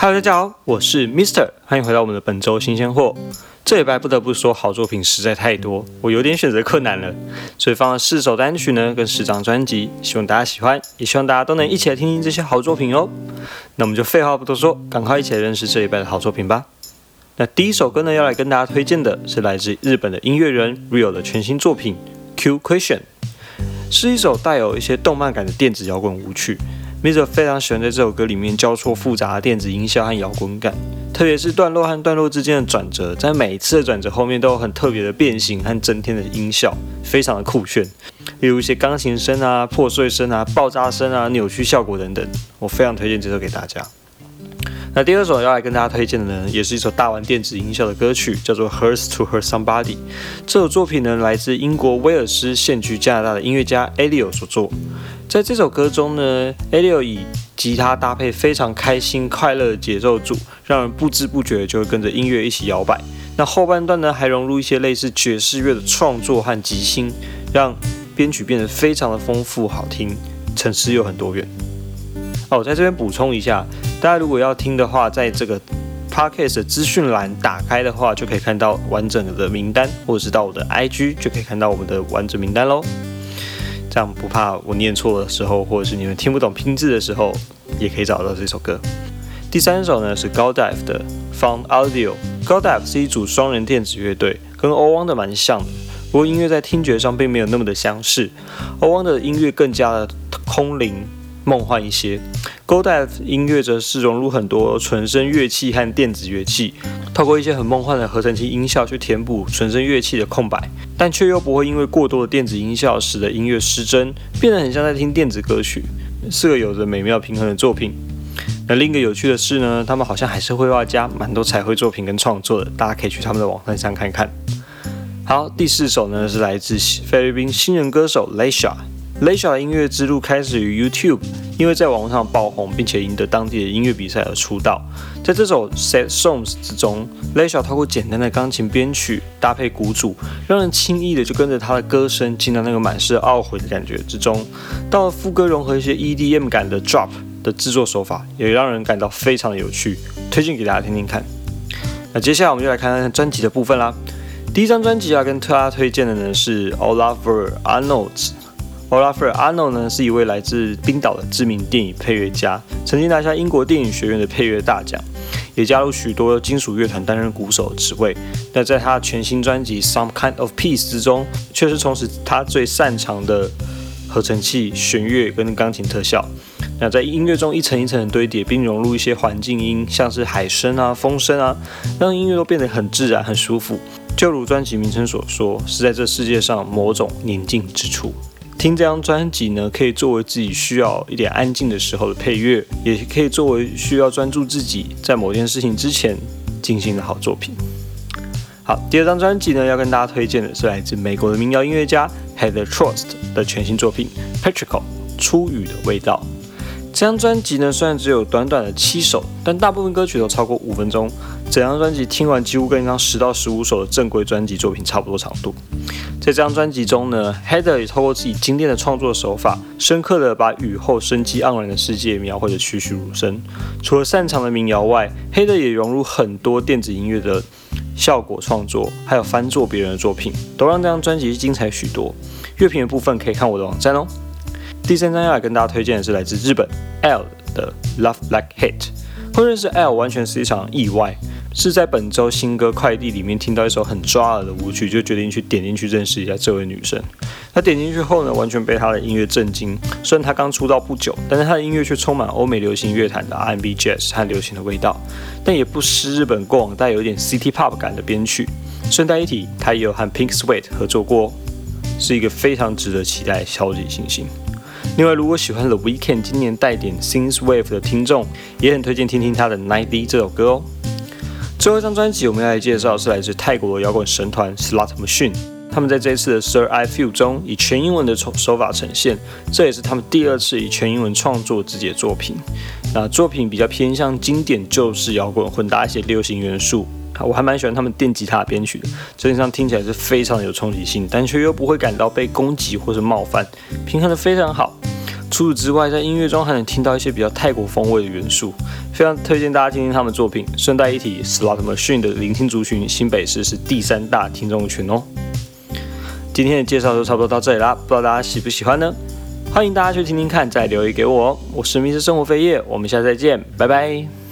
Hello，大家好，我是 Mister，欢迎回到我们的本周新鲜货。这礼拜不得不说，好作品实在太多，我有点选择困难了，所以放了四首单曲呢，跟十张专辑，希望大家喜欢，也希望大家都能一起来听听这些好作品哦。那我们就废话不多说，赶快一起来认识这一拜的好作品吧。那第一首歌呢，要来跟大家推荐的是来自日本的音乐人 Real 的全新作品《Q Question》，是一首带有一些动漫感的电子摇滚舞曲。M i s e r 非常喜欢在这首歌里面交错复杂的电子音效和摇滚感，特别是段落和段落之间的转折，在每一次的转折后面都有很特别的变形和增添的音效，非常的酷炫。例如一些钢琴声啊、破碎声啊、爆炸声啊、扭曲效果等等，我非常推荐这首给大家。那第二首要来跟大家推荐的呢，也是一首大玩电子音效的歌曲，叫做《Hurts to Hurt Somebody》。这首作品呢，来自英国威尔斯现居加拿大的音乐家 Elio 所作。在这首歌中呢，Elio 以吉他搭配非常开心快乐的节奏组，让人不知不觉就会跟着音乐一起摇摆。那后半段呢，还融入一些类似爵士乐的创作和即兴，让编曲变得非常的丰富好听，层次又很多元。哦，在这边补充一下，大家如果要听的话，在这个 Podcast 的资讯栏打开的话，就可以看到完整的名单，或者是到我的 IG 就可以看到我们的完整名单喽。这样不怕我念错的时候，或者是你们听不懂拼字的时候，也可以找到这首歌。第三首呢是 Goldive 的 Found Audio。Goldive 是一组双人电子乐队，跟欧汪的蛮像的，不过音乐在听觉上并没有那么的相似。欧汪的音乐更加的空灵梦幻一些 g o d a t 音乐则是融入很多纯声乐器和电子乐器。透过一些很梦幻的合成器音效去填补纯声乐器的空白，但却又不会因为过多的电子音效使得音乐失真，变得很像在听电子歌曲，是个有着美妙平衡的作品。那另一个有趣的是呢，他们好像还是绘画家，蛮多彩绘作品跟创作的，大家可以去他们的网站上看看。好，第四首呢是来自菲律宾新人歌手 Lisha 雷小的音乐之路开始于 YouTube，因为在网络上爆红，并且赢得当地的音乐比赛而出道。在这首 Sad Songs 之中，Leisha 透过简单的钢琴编曲搭配鼓组，让人轻易的就跟着他的歌声进到那个满是懊悔的感觉之中。到了副歌融合一些 EDM 感的 Drop 的制作手法，也让人感到非常的有趣，推荐给大家听听看。那接下来我们就来看看专辑的部分啦。第一张专辑要跟大家推荐的呢是 Oliver Arnold。Olafur Arno 呢是一位来自冰岛的知名电影配乐家，曾经拿下英国电影学院的配乐大奖，也加入许多金属乐团担任鼓手职位。那在他全新专辑《Some Kind of Peace》之中，却是从事他最擅长的合成器、弦乐跟钢琴特效。那在音乐中一层一层的堆叠，并融入一些环境音，像是海声啊、风声啊，让音乐都变得很自然、很舒服。就如专辑名称所说，是在这世界上某种宁静之处。听这张专辑呢，可以作为自己需要一点安静的时候的配乐，也可以作为需要专注自己在某件事情之前进行的好作品。好，第二张专辑呢，要跟大家推荐的是来自美国的民谣音乐家 Heather Trust 的全新作品《Petrichor 初雨的味道》。这张专辑呢，虽然只有短短的七首，但大部分歌曲都超过五分钟。整张专辑听完，几乎跟一张十到十五首的正规专辑作品差不多长度。在这张专辑中呢，Heather 也透过自己经典的创作手法，深刻的把雨后生机盎然的世界描绘得栩栩如生。除了擅长的民谣外，Heather 也融入很多电子音乐的效果创作，还有翻作别人的作品，都让这张专辑精彩许多。乐评的部分可以看我的网站哦。第三张要来跟大家推荐的是来自日本 L 的 Love Like Hate。会认识 L 完全是一场意外。是在本周新歌快递里面听到一首很抓耳的舞曲，就决定去点进去认识一下这位女生。她点进去后呢，完全被她的音乐震惊。虽然她刚出道不久，但是她的音乐却充满欧美流行乐坛的 R&B、Jazz 和流行的味道，但也不失日本过往带有一点 City Pop 感的编曲。顺带一提，她也有和 Pink Sweat 合作过，是一个非常值得期待超级新星。另外，如果喜欢 The Weekend 今年带点 Synth Wave 的听众，也很推荐听听他的 Night D 这首歌哦。最后一张专辑，我们要来介绍是来自泰国的摇滚神团 Slot Machine。他们在这一次的 Sir I Feel 中以全英文的手手法呈现，这也是他们第二次以全英文创作自己的作品。那作品比较偏向经典旧式摇滚，混搭一些流行元素。我还蛮喜欢他们电吉他编曲的，整体上听起来是非常有冲击性，但却又不会感到被攻击或是冒犯，平衡的非常好。除此之外，在音乐中还能听到一些比较泰国风味的元素，非常推荐大家听听他们作品。顺带一提，Slot Machine 的聆听族群新北市是第三大听众群哦。今天的介绍就差不多到这里啦，不知道大家喜不喜欢呢？欢迎大家去听听看，再留言给我哦。我是迷失生活飞叶，我们下次再见，拜拜。